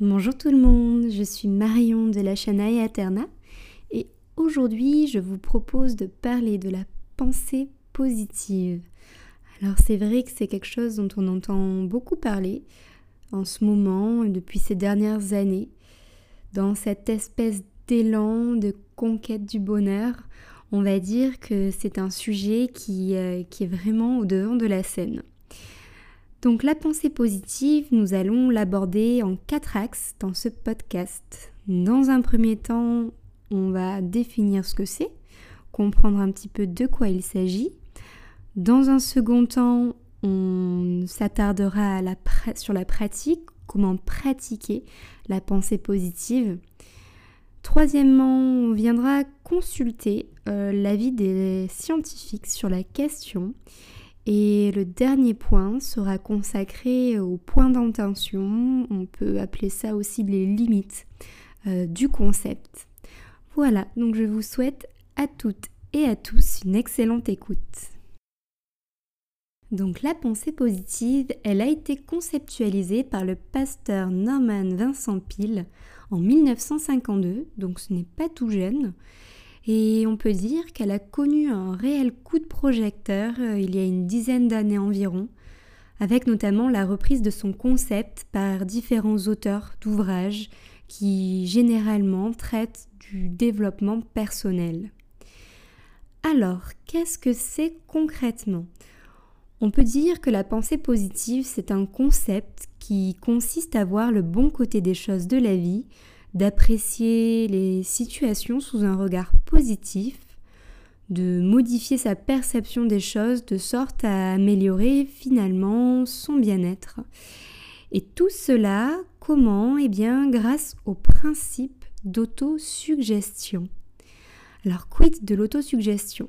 Bonjour tout le monde, je suis Marion de la chaîne Ayaterna et aujourd'hui je vous propose de parler de la pensée positive. Alors c'est vrai que c'est quelque chose dont on entend beaucoup parler en ce moment et depuis ces dernières années, dans cette espèce d'élan de conquête du bonheur, on va dire que c'est un sujet qui, euh, qui est vraiment au devant de la scène. Donc la pensée positive, nous allons l'aborder en quatre axes dans ce podcast. Dans un premier temps, on va définir ce que c'est, comprendre un petit peu de quoi il s'agit. Dans un second temps, on s'attardera sur la pratique, comment pratiquer la pensée positive. Troisièmement, on viendra consulter euh, l'avis des scientifiques sur la question. Et le dernier point sera consacré au point d'intention, on peut appeler ça aussi les limites euh, du concept. Voilà, donc je vous souhaite à toutes et à tous une excellente écoute. Donc la pensée positive, elle a été conceptualisée par le pasteur Norman Vincent Peale en 1952, donc ce n'est pas tout jeune. Et on peut dire qu'elle a connu un réel coup de projecteur euh, il y a une dizaine d'années environ, avec notamment la reprise de son concept par différents auteurs d'ouvrages qui généralement traitent du développement personnel. Alors, qu'est-ce que c'est concrètement? On peut dire que la pensée positive, c'est un concept qui consiste à voir le bon côté des choses de la vie, d'apprécier les situations sous un regard positif, de modifier sa perception des choses de sorte à améliorer finalement son bien-être. Et tout cela, comment? Eh bien, grâce au principe d'autosuggestion. Alors, quid de l'autosuggestion?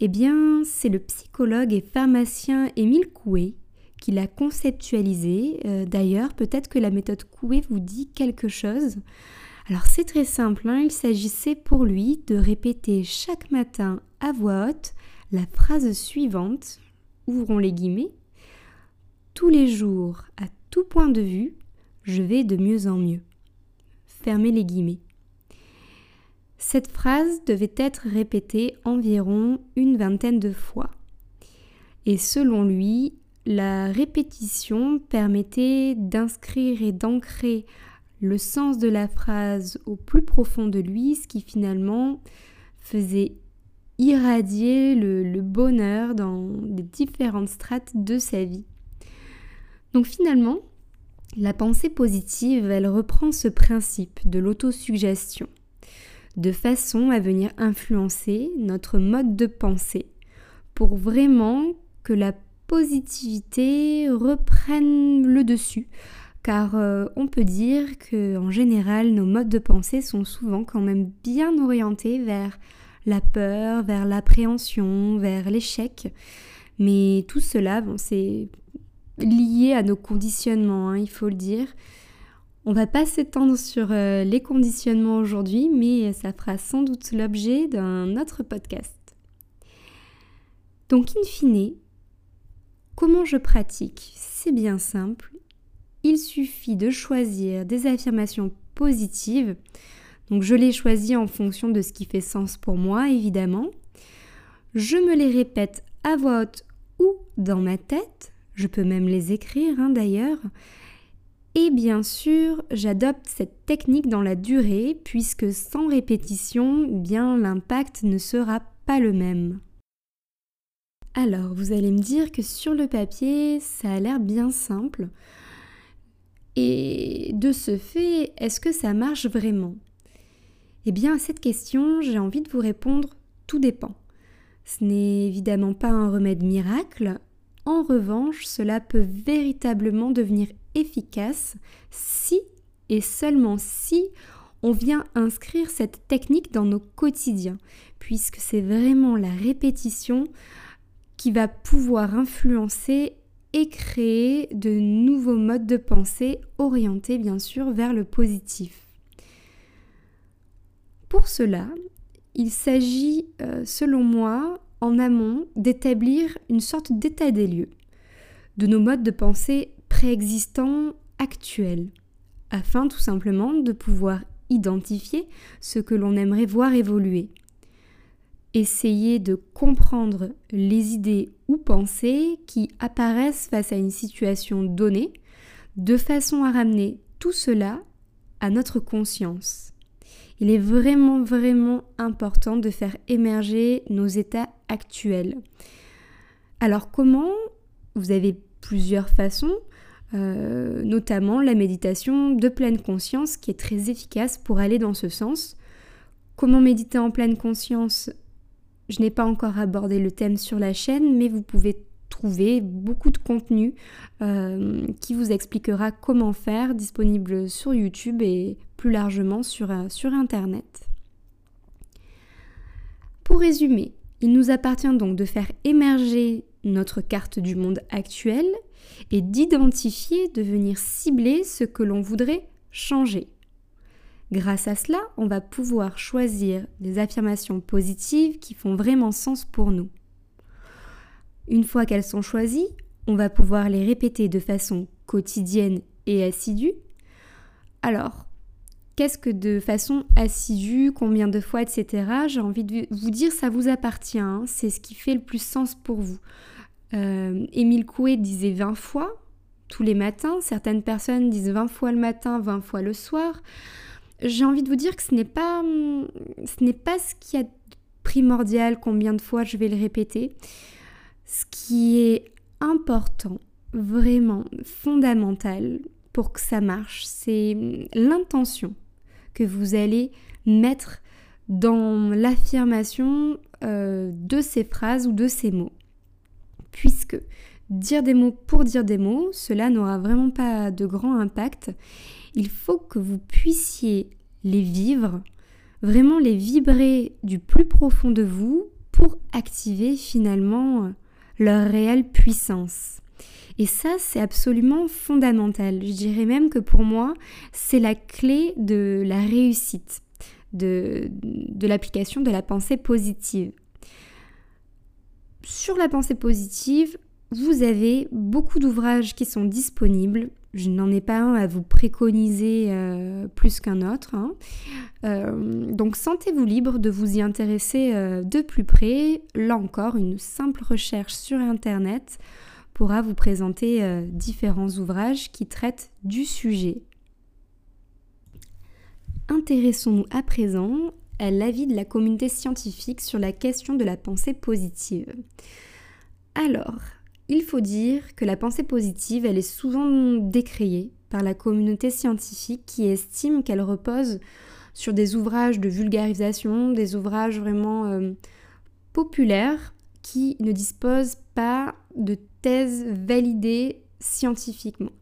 Eh bien, c'est le psychologue et pharmacien Émile Coué qui l'a conceptualisé. Euh, d'ailleurs, peut-être que la méthode Coué vous dit quelque chose. Alors c'est très simple, hein. il s'agissait pour lui de répéter chaque matin à voix haute la phrase suivante, ouvrons les guillemets, tous les jours, à tout point de vue, je vais de mieux en mieux. Fermez les guillemets. Cette phrase devait être répétée environ une vingtaine de fois. Et selon lui, la répétition permettait d'inscrire et d'ancrer le sens de la phrase au plus profond de lui, ce qui finalement faisait irradier le, bonheur dans les différentes strates de sa vie. Donc finalement, la pensée positive, elle reprend ce principe de l'autosuggestion, de façon à venir influencer notre mode de pensée pour vraiment que la positivité reprenne le dessus, car euh, on peut dire que en général nos modes de pensée sont souvent quand même bien orientés vers la peur, vers l'appréhension, vers l'échec. Mais tout cela, bon, c'est lié à nos conditionnements, hein, il faut le dire. On va pas s'étendre sur euh, les conditionnements aujourd'hui, mais ça fera sans doute l'objet d'un autre podcast. Donc, in fine, Comment je pratique C'est bien simple. Il suffit de choisir des affirmations positives. Donc je les choisis en fonction de ce qui fait sens pour moi, évidemment. Je me les répète à voix haute ou dans ma tête. Je peux même les écrire hein, d'ailleurs. Et bien sûr, j'adopte cette technique dans la durée puisque sans répétition, bien l'impact ne sera pas le même. Alors, vous allez me dire que sur le papier, ça a l'air bien simple. Et de ce fait, est-ce que ça marche vraiment? Eh bien, à cette question, j'ai envie de vous répondre tout dépend. Ce n'est évidemment pas un remède miracle. En revanche, cela peut véritablement devenir efficace si et seulement si on vient inscrire cette technique dans nos quotidiens, puisque c'est vraiment la répétition qui va pouvoir influencer et créer de nouveaux modes de pensée orientés bien sûr vers le positif. Pour cela, il s'agit euh, selon moi en amont d'établir une sorte d'état des lieux de nos modes de pensée préexistants actuels afin tout simplement de pouvoir identifier ce que l'on aimerait voir évoluer. Essayer de comprendre les idées ou pensées qui apparaissent face à une situation donnée, de façon à ramener tout cela à notre conscience. Il est vraiment, vraiment important de faire émerger nos états actuels. Alors comment Vous avez plusieurs façons. Euh, notamment la méditation de pleine conscience qui est très efficace pour aller dans ce sens. Comment méditer en pleine conscience Je n'ai pas encore abordé le thème sur la chaîne, mais vous pouvez trouver beaucoup de contenu euh, qui vous expliquera comment faire, disponible sur YouTube et plus largement euh, sur Internet. Pour résumer, il nous appartient donc de faire émerger notre carte du monde actuel et d'identifier, de venir cibler ce que l'on voudrait changer. Grâce à cela, on va pouvoir choisir des affirmations positives qui font vraiment sens pour nous. Une fois qu'elles sont choisies, on va pouvoir les répéter de façon quotidienne et assidue. Alors, qu'est-ce que de façon assidue, combien de fois, etc. J'ai envie de vous dire, ça vous appartient, hein. c'est ce qui fait le plus sens pour vous. Euh, Émile Coué disait 20 fois tous les matins, certaines personnes disent 20 fois le matin, 20 fois le soir. J'ai envie de vous dire que ce n'est pas ce n'est pas ce qui est primordial combien de fois je vais le répéter. Ce qui est important, vraiment fondamental pour que ça marche, c'est l'intention que vous allez mettre dans l'affirmation euh, de ces phrases ou de ces mots puisque dire des mots pour dire des mots, cela n'aura vraiment pas de grand impact. Il faut que vous puissiez les vivre, vraiment les vibrer du plus profond de vous pour activer finalement leur réelle puissance. Et ça, c'est absolument fondamental. Je dirais même que pour moi, c'est la clé de la réussite, de, de l'application de la pensée positive sur la pensée positive, vous avez beaucoup d'ouvrages qui sont disponibles. Je n'en ai pas un à vous préconiser euh, plus qu'un autre. Hein. Euh, donc sentez-vous libre de vous y intéresser euh, de plus près. Là encore, une simple recherche sur Internet pourra vous présenter différents ouvrages qui traitent du sujet. Intéressons-nous à présent l'avis de la communauté scientifique sur la question de la pensée positive. Alors, il faut dire que la pensée positive, elle est souvent décriée par la communauté scientifique qui estime qu'elle repose sur des ouvrages de vulgarisation, des ouvrages vraiment euh, populaires qui ne disposent pas de thèses validées scientifiquement.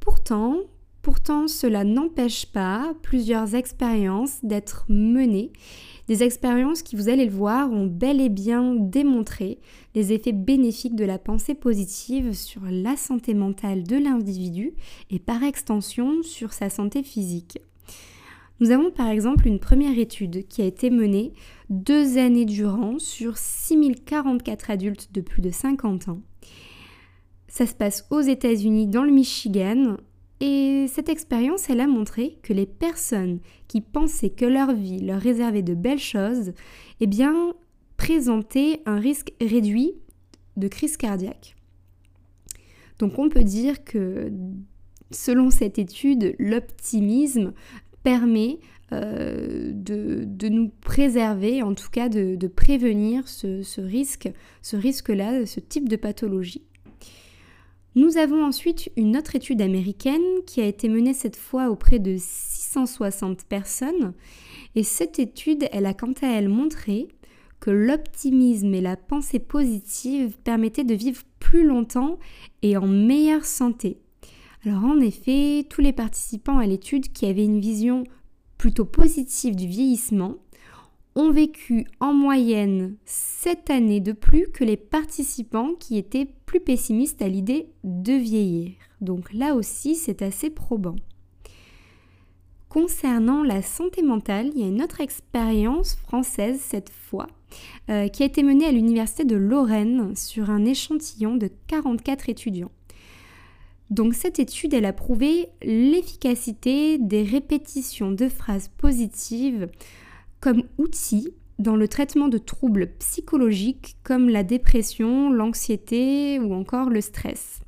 Pourtant, Pourtant, cela n'empêche pas plusieurs expériences d'être menées, des expériences qui, vous allez le voir, ont bel et bien démontré les effets bénéfiques de la pensée positive sur la santé mentale de l'individu et par extension sur sa santé physique. Nous avons par exemple une première étude qui a été menée deux années durant sur 6044 adultes de plus de 50 ans. Ça se passe aux États-Unis, dans le Michigan, et cette expérience, elle a montré que les personnes qui pensaient que leur vie leur réservait de belles choses, eh bien, présentaient un risque réduit de crise cardiaque. Donc on peut dire que, selon cette étude, l'optimisme permet euh, de, nous préserver, en tout cas de, prévenir ce risque, ce risque-là, ce type de pathologie. Nous avons ensuite une autre étude américaine qui a été menée cette fois auprès de 660 personnes et cette étude, elle a quant à elle montré que l'optimisme et la pensée positive permettaient de vivre plus longtemps et en meilleure santé. Alors en effet, tous les participants à l'étude qui avaient une vision plutôt positive du vieillissement ont vécu en moyenne 7 années de plus que les participants qui étaient plus pessimistes à l'idée de vieillir. Donc là aussi, c'est assez probant. Concernant la santé mentale, il y a une autre expérience française cette fois, euh, qui a été menée à l'Université de Lorraine sur un échantillon de 44 étudiants. Donc cette étude, elle a prouvé l'efficacité des répétitions de phrases positives comme outil dans le traitement de troubles psychologiques comme la dépression, l'anxiété ou encore le stress.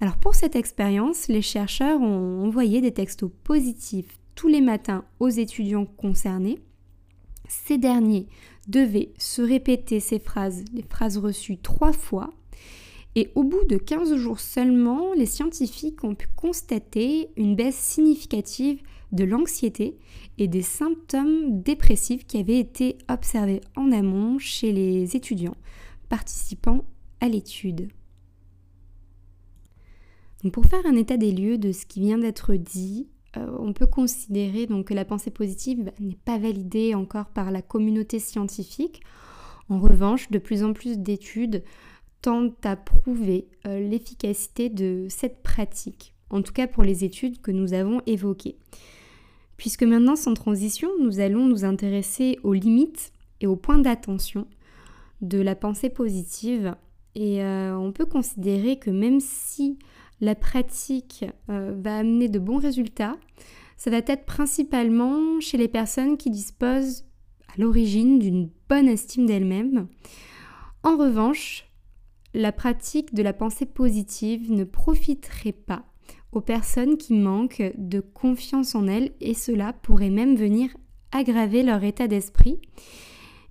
Alors pour cette expérience, les chercheurs ont envoyé des textos positifs tous les matins aux étudiants concernés. Ces derniers devaient se répéter ces phrases, les phrases reçues trois fois. Et au bout de 15 jours seulement, les scientifiques ont pu constater une baisse significative de l'anxiété et des symptômes dépressifs qui avaient été observés en amont chez les étudiants participant à l'étude. Pour faire un état des lieux de ce qui vient d'être dit, euh, on peut considérer donc que la pensée positive n'est pas validée encore par la communauté scientifique. En revanche, de plus en plus d'études tentent à prouver euh, l'efficacité de cette pratique, en tout cas pour les études que nous avons évoquées. Puisque maintenant, sans transition, nous allons nous intéresser aux limites et aux points d'attention de la pensée positive. Et euh, on peut considérer que même si la pratique euh, va amener de bons résultats, ça va être principalement chez les personnes qui disposent à l'origine d'une bonne estime d'elles-mêmes. En revanche, la pratique de la pensée positive ne profiterait pas aux personnes qui manquent de confiance en elles et cela pourrait même venir aggraver leur état d'esprit.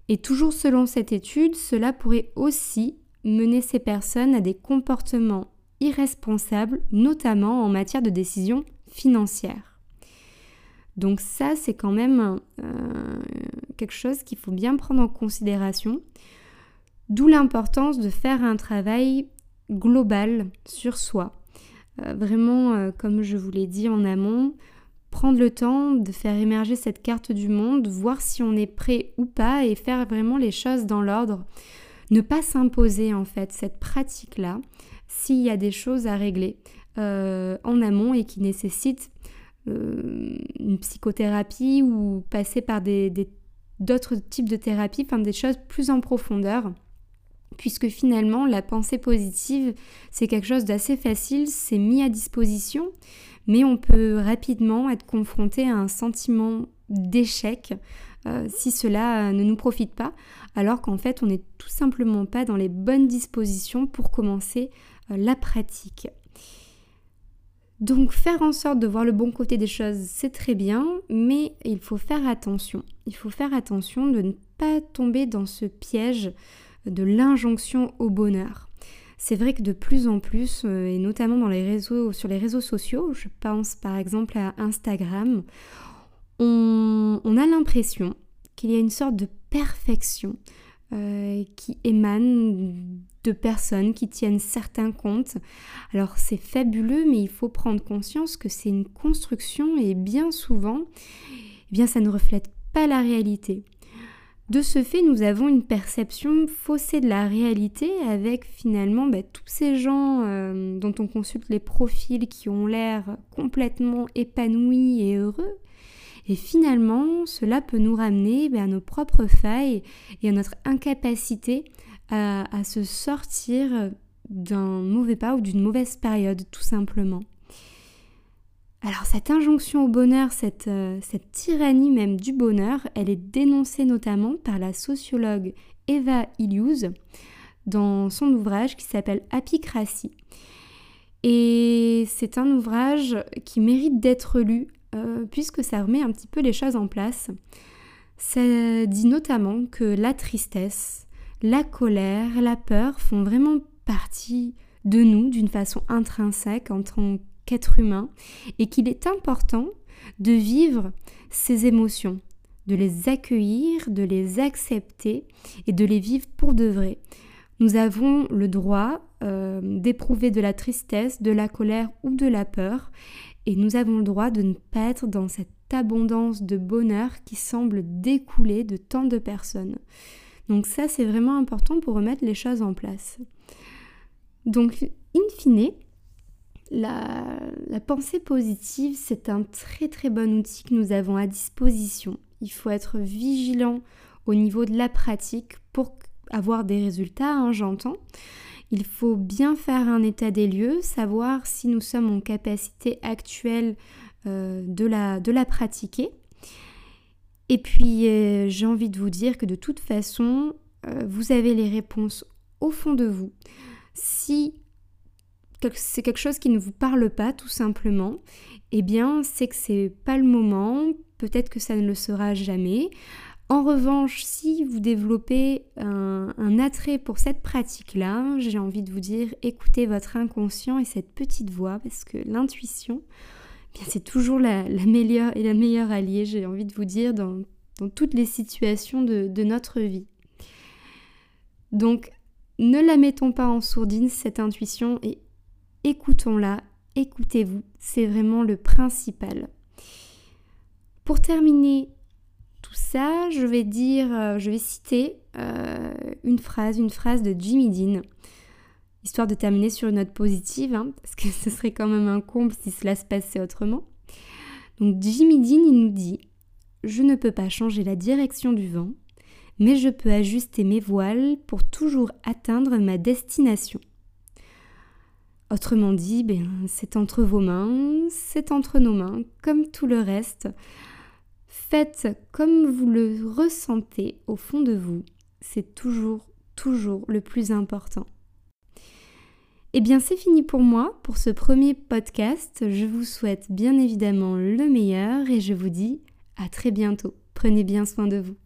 Et toujours selon cette étude, cela pourrait aussi mener ces personnes à des comportements irresponsables, notamment en matière de décision financière. Donc ça, c'est quand même euh, quelque chose qu'il faut bien prendre en considération. D'où l'importance de faire un travail global sur soi. Euh, vraiment, euh, comme je vous l'ai dit en amont, prendre le temps de faire émerger cette carte du monde, voir si on est prêt ou pas et faire vraiment les choses dans l'ordre. Ne pas s'imposer en fait cette pratique-là s'il y a des choses à régler euh, en amont et qui nécessitent une psychothérapie ou passer par d'autres types de thérapies, enfin des choses plus en profondeur puisque finalement la pensée positive c'est quelque chose d'assez facile, c'est mis à disposition, mais on peut rapidement être confronté à un sentiment d'échec euh, si cela ne nous profite pas, alors qu'en fait on n'est tout simplement pas dans les bonnes dispositions pour commencer euh, la pratique. Donc faire en sorte de voir le bon côté des choses, c'est très bien, mais il faut faire attention. Il faut faire attention de ne pas tomber dans ce piège de l'injonction au bonheur. C'est vrai que de plus en plus, euh, et notamment sur les réseaux sociaux, je pense par exemple à Instagram, on, a l'impression qu'il y a une sorte de perfection euh, qui émane de personnes qui tiennent certains comptes. Alors c'est fabuleux, mais il faut prendre conscience que c'est une construction et bien souvent, eh bien ça ne reflète pas la réalité. De ce fait, nous avons une perception faussée de la réalité avec finalement bah, tous ces gens euh, dont on consulte les profils qui ont l'air complètement épanouis et heureux. Et finalement, cela peut nous ramener bah, à nos propres failles et à notre incapacité à se sortir d'un mauvais pas ou d'une mauvaise période, tout simplement. Alors cette injonction au bonheur, euh, cette, tyrannie même du bonheur, elle est dénoncée notamment par la sociologue Eva Illouz dans son ouvrage qui s'appelle Apicratie. Et c'est un ouvrage qui mérite d'être lu euh, puisque ça remet un petit peu les choses en place. Ça dit notamment que la tristesse, la colère, la peur font vraiment partie de nous d'une façon intrinsèque en tant qu'être humain et qu'il est important de vivre ces émotions, de les accueillir, de les accepter et de les vivre pour de vrai. Nous avons le droit euh, d'éprouver de la tristesse, de la colère ou de la peur et nous avons le droit de ne pas être dans cette abondance de bonheur qui semble découler de tant de personnes. Donc ça c'est vraiment important pour remettre les choses en place. Donc in fine, la, pensée positive, c'est un très très bon outil que nous avons à disposition. Il faut être vigilant au niveau de la pratique pour avoir des résultats, hein, j'entends. Il faut bien faire un état des lieux, savoir si nous sommes en capacité actuelle euh, de, la, pratiquer. Et puis, euh, j'ai envie de vous dire que de toute façon, euh, vous avez les réponses au fond de vous. Si c'est quelque chose qui ne vous parle pas, tout simplement, eh bien, c'est que c'est pas le moment, peut-être que ça ne le sera jamais. En revanche, si vous développez un, attrait pour cette pratique-là, j'ai envie de vous dire, écoutez votre inconscient et cette petite voix, parce que l'intuition, eh c'est toujours la, meilleure et la meilleure alliée, j'ai envie de vous dire, dans, toutes les situations de, de notre vie. Donc, ne la mettons pas en sourdine, cette intuition, et écoutons-la, écoutez-vous, c'est vraiment le principal. Pour terminer tout ça, je vais dire, euh, je vais citer euh, une phrase, une phrase de Jimmy Dean, histoire de terminer sur une note positive, hein, parce que ce serait quand même un comble si cela se passait autrement. Donc Jimmy Dean, nous dit Je ne peux pas changer la direction du vent, mais je peux ajuster mes voiles pour toujours atteindre ma destination. Autrement dit, ben, c'est entre vos mains, c'est entre nos mains, comme tout le reste. Faites comme vous le ressentez au fond de vous. C'est toujours, toujours le plus important. Eh bien, c'est fini pour moi, pour ce premier podcast. Je vous souhaite bien évidemment le meilleur et je vous dis à très bientôt. Prenez bien soin de vous.